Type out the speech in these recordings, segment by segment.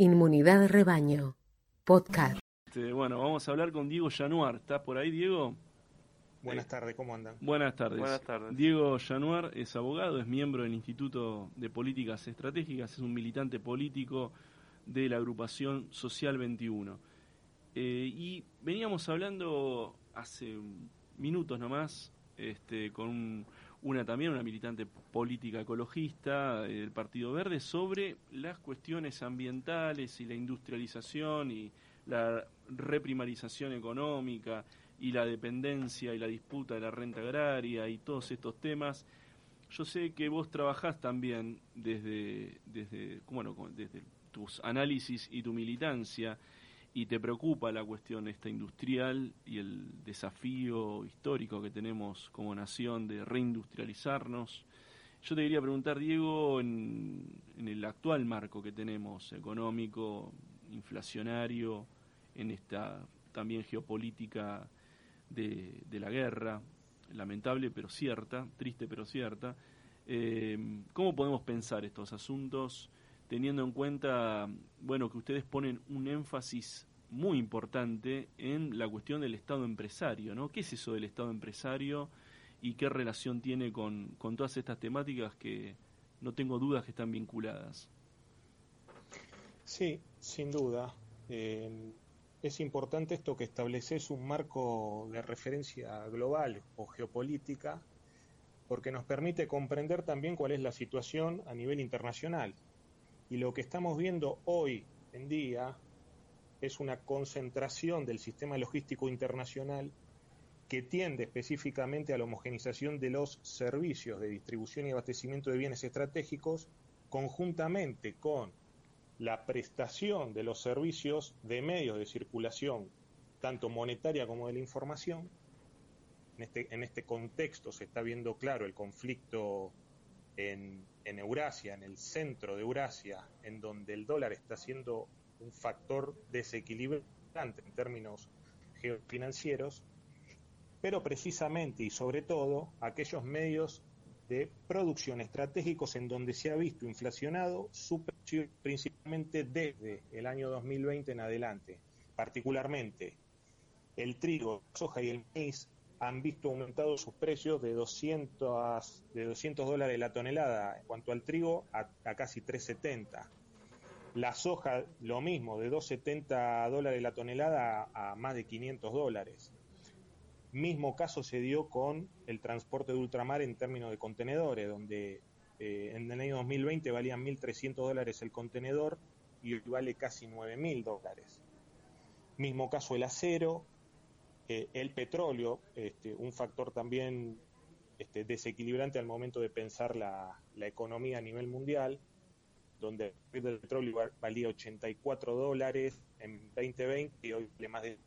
Inmunidad de rebaño. Podcast. Este, bueno, vamos a hablar con Diego Januar. ¿Estás por ahí, Diego? Buenas tardes, ¿cómo andan? Buenas tardes. Buenas tardes. Diego Januar es abogado, es miembro del Instituto de Políticas Estratégicas, es un militante político de la agrupación Social 21. Eh, y veníamos hablando hace minutos nomás este, con un- una también, una militante política ecologista del Partido Verde, sobre las cuestiones ambientales y la industrialización y la reprimarización económica y la dependencia y la disputa de la renta agraria y todos estos temas. Yo sé que vos trabajás también desde, desde, bueno, desde tus análisis y tu militancia y te preocupa la cuestión esta industrial y el desafío histórico que tenemos como nación de reindustrializarnos. Yo te quería preguntar, Diego, en, en el actual marco que tenemos económico, inflacionario, en esta también geopolítica de, la guerra, lamentable pero cierta, triste pero cierta, eh, ¿cómo podemos pensar estos asuntos teniendo en cuenta, bueno, que ustedes ponen un énfasis muy importante en la cuestión del Estado empresario, ¿no? ¿Qué es eso del Estado empresario y qué relación tiene con, todas estas temáticas que no tengo dudas que están vinculadas? Sí, sin duda. Eh, es importante esto que estableces un marco de referencia global o geopolítica, porque nos permite comprender también cuál es la situación a nivel internacional. Y lo que estamos viendo hoy en día es una concentración del sistema logístico internacional que tiende específicamente a la homogenización de los servicios de distribución y abastecimiento de bienes estratégicos conjuntamente con la prestación de los servicios de medios de circulación, tanto monetaria como de la información. En este, en este contexto se está viendo claro el conflicto en, Eurasia, en el centro de Eurasia, en donde el dólar está siendo un factor desequilibrante en términos geofinancieros, pero precisamente y sobre todo aquellos medios de producción estratégicos en donde se ha visto inflacionado principalmente desde el año 2020 en adelante. Particularmente el trigo, la soja y el maíz han visto aumentados sus precios de 200, de 200 dólares la tonelada en cuanto al trigo a, casi 370. La soja lo mismo, de 270 dólares la tonelada a, a más de 500 dólares. Mismo caso se dio con el transporte de ultramar en términos de contenedores, donde eh, en el año 2020 valían 1.300 dólares el contenedor y hoy vale casi 9.000 dólares. Mismo caso el acero, el petróleo, este, un factor también este, desequilibrante al momento de pensar la, economía a nivel mundial, donde el petróleo valía 84 dólares en 2020 y hoy vale más de...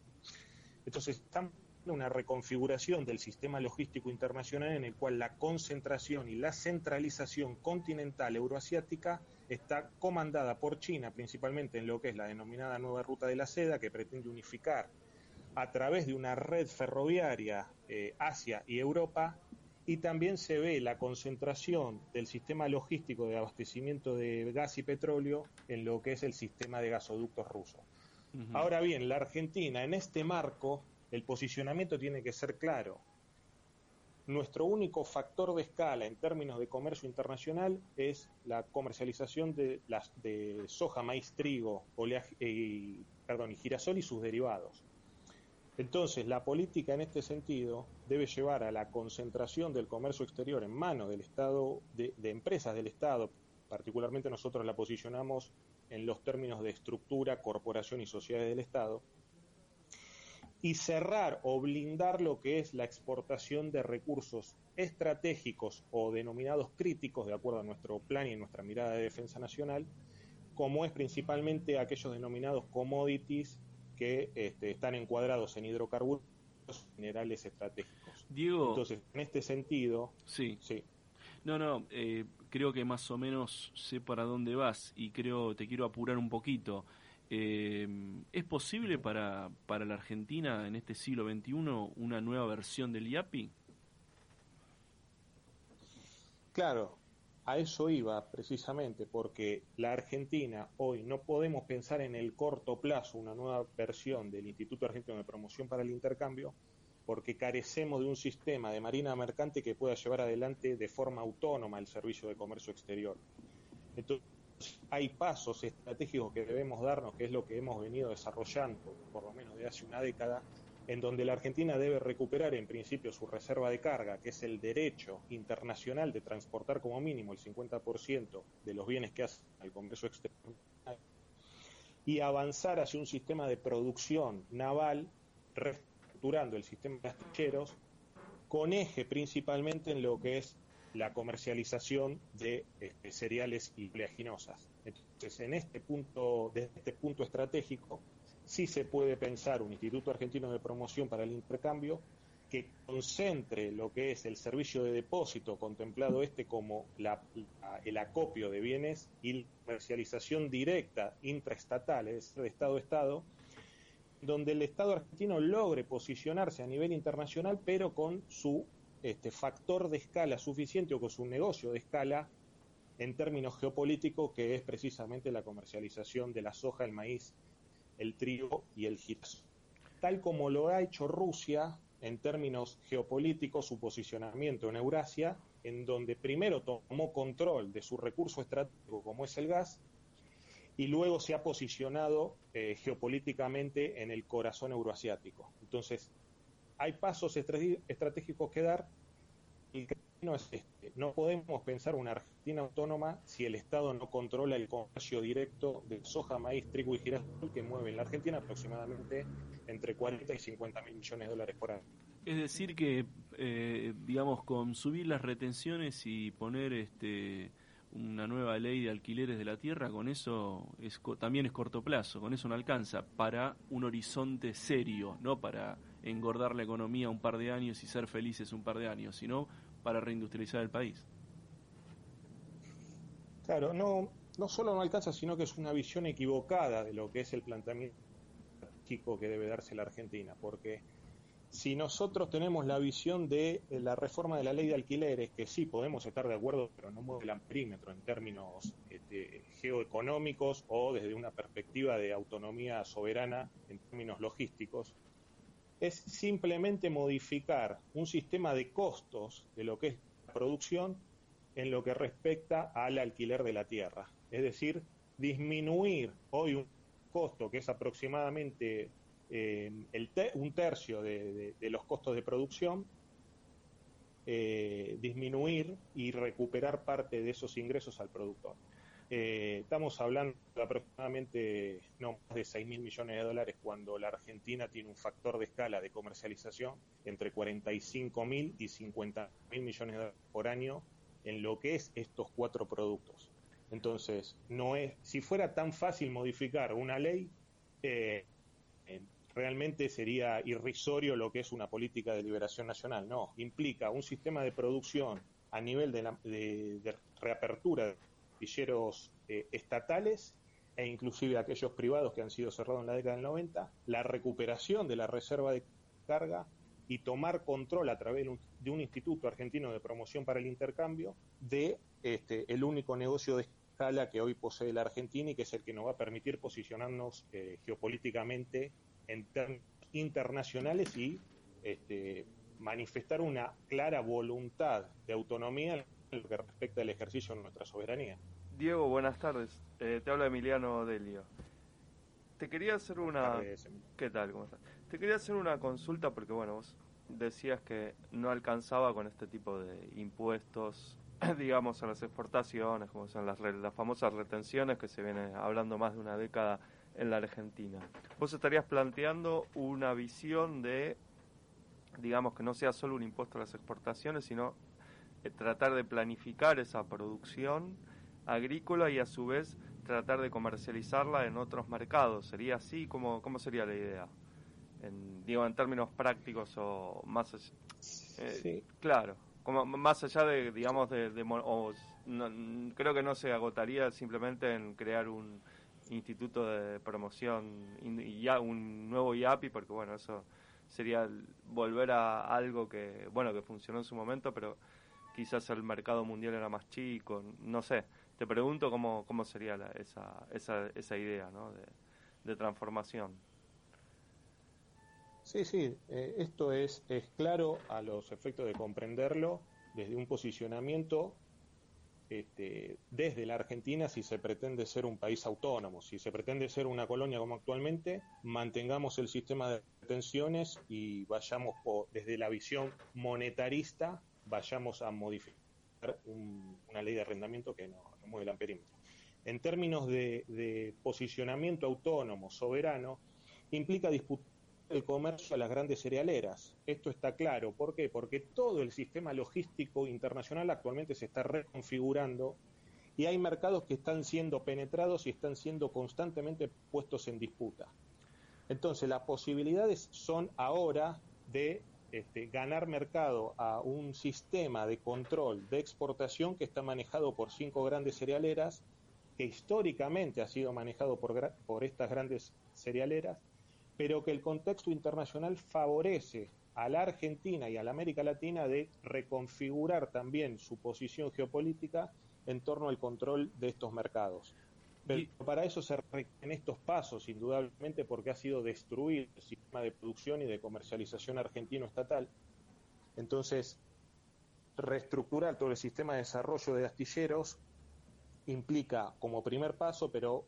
Entonces estamos una reconfiguración del sistema logístico internacional en el cual la concentración y la centralización continental euroasiática está comandada por China, principalmente en lo que es la denominada nueva ruta de la seda, que pretende unificar a través de una red ferroviaria eh, Asia y Europa, y también se ve la concentración del sistema logístico de abastecimiento de gas y petróleo en lo que es el sistema de gasoductos ruso. Uh -huh. Ahora bien, la Argentina en este marco el posicionamiento tiene que ser claro. Nuestro único factor de escala en términos de comercio internacional es la comercialización de, las, de soja, maíz, trigo, oleaje, eh, perdón, y girasol y sus derivados. Entonces, la política en este sentido debe llevar a la concentración del comercio exterior en manos del Estado, de, empresas del Estado, particularmente nosotros la posicionamos en los términos de estructura, corporación y sociedades del Estado, y cerrar o blindar lo que es la exportación de recursos estratégicos o denominados críticos, de acuerdo a nuestro plan y nuestra mirada de defensa nacional, como es principalmente aquellos denominados commodities que este, están encuadrados en hidrocarburos minerales estratégicos. Diego. Entonces, en este sentido. Sí. sí. No, no, eh, creo que más o menos sé para dónde vas y creo, te quiero apurar un poquito. Eh, ¿Es posible para, para la Argentina en este siglo XXI una nueva versión del IAPI? Claro, a eso iba precisamente, porque la Argentina hoy no podemos pensar en el corto plazo una nueva versión del Instituto Argentino de Promoción para el Intercambio, porque carecemos de un sistema de marina mercante que pueda llevar adelante de forma autónoma el servicio de comercio exterior. Entonces, hay pasos estratégicos que debemos darnos, que es lo que hemos venido desarrollando por lo menos de hace una década, en donde la Argentina debe recuperar en principio su reserva de carga, que es el derecho internacional de transportar como mínimo el 50% de los bienes que hace al comercio exterior, y avanzar hacia un sistema de producción naval, reestructurando el sistema de astilleros, con eje principalmente en lo que es la comercialización de este, cereales y oleaginosas. Entonces, en este punto, desde este punto estratégico, sí se puede pensar un Instituto Argentino de Promoción para el Intercambio que concentre lo que es el servicio de depósito, contemplado este como el acopio de bienes y comercialización directa intraestatal, es decir, de Estado a Estado, donde el Estado argentino logre posicionarse a nivel internacional, pero con su este, factor de escala suficiente o con su negocio de escala en términos geopolíticos, que es precisamente la comercialización de la soja, el maíz, el trigo y el girasol. Tal como lo ha hecho Rusia en términos geopolíticos, su posicionamiento en Eurasia, en donde primero tomó control de su recurso estratégico como es el gas, y luego se ha posicionado eh, geopolíticamente en el corazón euroasiático. Entonces, hay pasos estratégicos que dar no es este. No podemos pensar una Argentina autónoma si el Estado no controla el comercio directo de soja, maíz, trigo y girasol que mueve en la Argentina aproximadamente entre 40 y 50 mil millones de dólares por año. Es decir que, eh, digamos, con subir las retenciones y poner este una nueva ley de alquileres de la tierra, con eso es, también es corto plazo, con eso no alcanza para un horizonte serio, no para engordar la economía un par de años y ser felices un par de años, sino para reindustrializar el país. Claro, no, no solo no alcanza, sino que es una visión equivocada de lo que es el planteamiento chico que debe darse la Argentina, porque si nosotros tenemos la visión de la reforma de la ley de alquileres, que sí podemos estar de acuerdo, pero no mueve el amperímetro en términos este, geoeconómicos o desde una perspectiva de autonomía soberana en términos logísticos, es simplemente modificar un sistema de costos de lo que es la producción en lo que respecta al alquiler de la tierra. Es decir, disminuir hoy un costo que es aproximadamente eh, un tercio de, los costos de producción, eh, disminuir y recuperar parte de esos ingresos al productor. Eh, estamos hablando de aproximadamente no más de 6 mil millones de dólares cuando la Argentina tiene un factor de escala de comercialización entre 45 mil y 50 mil millones de dólares por año en lo que es estos cuatro productos. Entonces, no es, si fuera tan fácil modificar una ley, eh, realmente sería irrisorio lo que es una política de liberación nacional. No, implica un sistema de producción a nivel de, de, reapertura de villeros eh, estatales e inclusive aquellos privados que han sido cerrados en la década del 90, la recuperación de la reserva de carga y tomar control a través de un, instituto argentino de promoción para el intercambio de este, el único negocio de escala que hoy posee la Argentina y que es el que nos va a permitir posicionarnos eh, geopolíticamente en términos internacionales y este, manifestar una clara voluntad de autonomía en lo que respecta al ejercicio de nuestra soberanía. Diego, buenas tardes. Eh, te habla Emiliano Delio. Te quería hacer una... ¿Qué tal? ¿Cómo estás? Te quería hacer una consulta porque, bueno, vos decías que no alcanzaba con este tipo de impuestos, digamos, a las exportaciones, como son las, las famosas retenciones que se viene hablando más de una década en la Argentina. Vos estarías planteando una visión de, digamos, que no sea solo un impuesto a las exportaciones, sino eh, tratar de planificar esa producción agrícola y a su vez tratar de comercializarla en otros mercados. ¿Sería así? ¿Cómo, cómo sería la idea? En, digo, en términos prácticos o más... Eh, Claro, como más allá de, digamos, de... creo que no se agotaría simplemente en crear un instituto de promoción y ya un nuevo IAPI porque bueno eso sería volver a algo que bueno que funcionó en su momento pero quizás el mercado mundial era más chico, no sé. Te pregunto cómo, cómo sería esa, esa, esa idea ¿no? de, transformación. Sí, sí, eh, esto es, es claro a los efectos de comprenderlo desde un posicionamiento este, desde la Argentina si se pretende ser un país autónomo, si se pretende ser una colonia como actualmente, mantengamos el sistema de tensiones y vayamos desde la visión monetarista, vayamos a modificar una ley de arrendamiento que no, mueve el amperímetro. En términos de posicionamiento autónomo, soberano, implica disputar el comercio a las grandes cerealeras. Esto está claro. ¿Por qué? Porque todo el sistema logístico internacional actualmente se está reconfigurando y hay mercados que están siendo penetrados y están siendo constantemente puestos en disputa. Entonces, las posibilidades son ahora de este, ganar mercado a un sistema de control de exportación que está manejado por cinco grandes cerealeras, que históricamente ha sido manejado por, por estas grandes cerealeras pero que el contexto internacional favorece a la Argentina y a la América Latina de reconfigurar también su posición geopolítica en torno al control de estos mercados. Pero para eso se requieren estos pasos, indudablemente, porque ha sido destruido el sistema de producción y de comercialización argentino estatal. Entonces, reestructurar todo el sistema de desarrollo de astilleros implica como primer paso, pero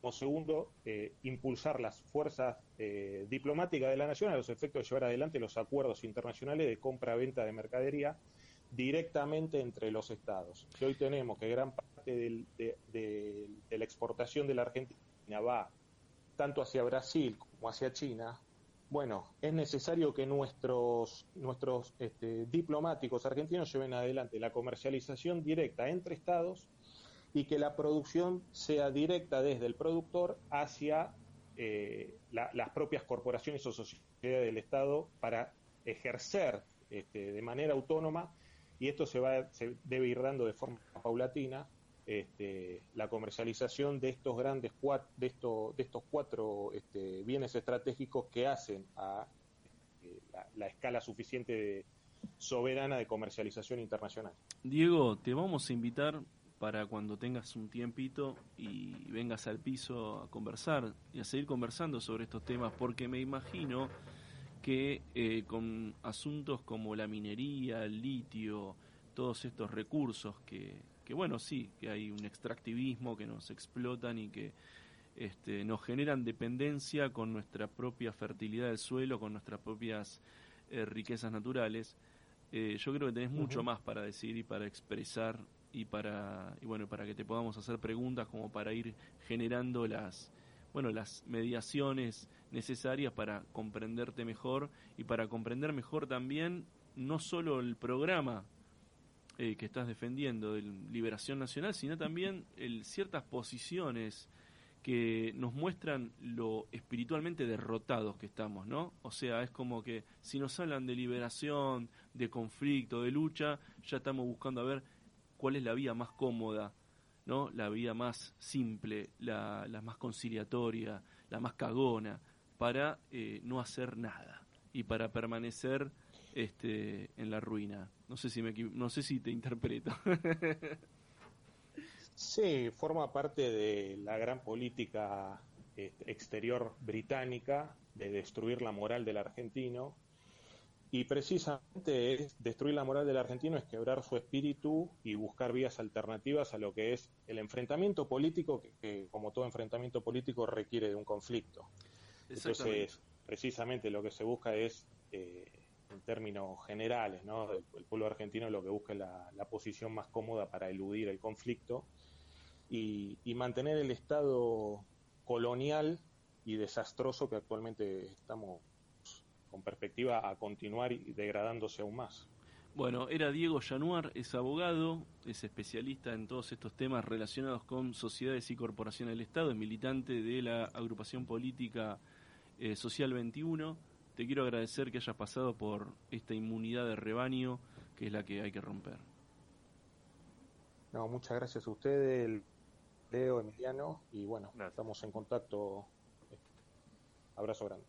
como segundo, eh, impulsar las fuerzas eh, diplomáticas de la nación a los efectos de llevar adelante los acuerdos internacionales de compra-venta de mercadería directamente entre los estados. Que hoy tenemos que gran parte de, la exportación de la Argentina va tanto hacia Brasil como hacia China, bueno, es necesario que nuestros, nuestros este, diplomáticos argentinos lleven adelante la comercialización directa entre estados y que la producción sea directa desde el productor hacia eh, las propias corporaciones o sociedades del Estado para ejercer este, de manera autónoma y esto se va se debe ir dando de forma paulatina este, la comercialización de estos grandes de estos de estos cuatro este, bienes estratégicos que hacen a eh, la, escala suficiente soberana de comercialización internacional. Diego, te vamos a invitar para cuando tengas un tiempito y vengas al piso a conversar y a seguir conversando sobre estos temas, porque me imagino que eh, con asuntos como la minería, el litio, todos estos recursos que, que, bueno, sí, que hay un extractivismo que nos explotan y que este, nos generan dependencia con nuestra propia fertilidad del suelo, con nuestras propias eh, riquezas naturales. Eh, yo creo que tenés mucho más para decir y para expresar y para y bueno para que te podamos hacer preguntas como para ir generando las bueno las mediaciones necesarias para comprenderte mejor y para comprender mejor también no solo el programa eh, que estás defendiendo de Liberación Nacional sino también el, ciertas posiciones que nos muestran lo espiritualmente derrotados que estamos, ¿no? O sea, es como que si nos hablan de liberación, de conflicto, de lucha, ya estamos buscando a ver cuál es la vía más cómoda, ¿no? La vía más simple, la, más conciliatoria, la más cagona, para eh, no hacer nada y para permanecer este, en la ruina. No sé si me no sé si te interpreto. sí, forma parte de la gran política este, exterior británica de destruir la moral del argentino y precisamente es destruir la moral del argentino es quebrar su espíritu y buscar vías alternativas a lo que es el enfrentamiento político, que, como todo enfrentamiento político requiere de un conflicto. Entonces, precisamente lo que se busca es, eh, en términos generales, ¿no? el, pueblo argentino lo que busca es la, posición más cómoda para eludir el conflicto y, mantener el estado colonial y desastroso que actualmente estamos con perspectiva a continuar y degradándose aún más. Bueno, era Diego Januar, es abogado, es especialista en todos estos temas relacionados con sociedades y corporaciones del Estado, es militante de la agrupación política eh, Social 21. Te quiero agradecer que hayas pasado por esta inmunidad de rebaño que es la que hay que romper. No, muchas gracias a ustedes, Leo, Emiliano, y bueno, estamos en contacto. Abrazo grande.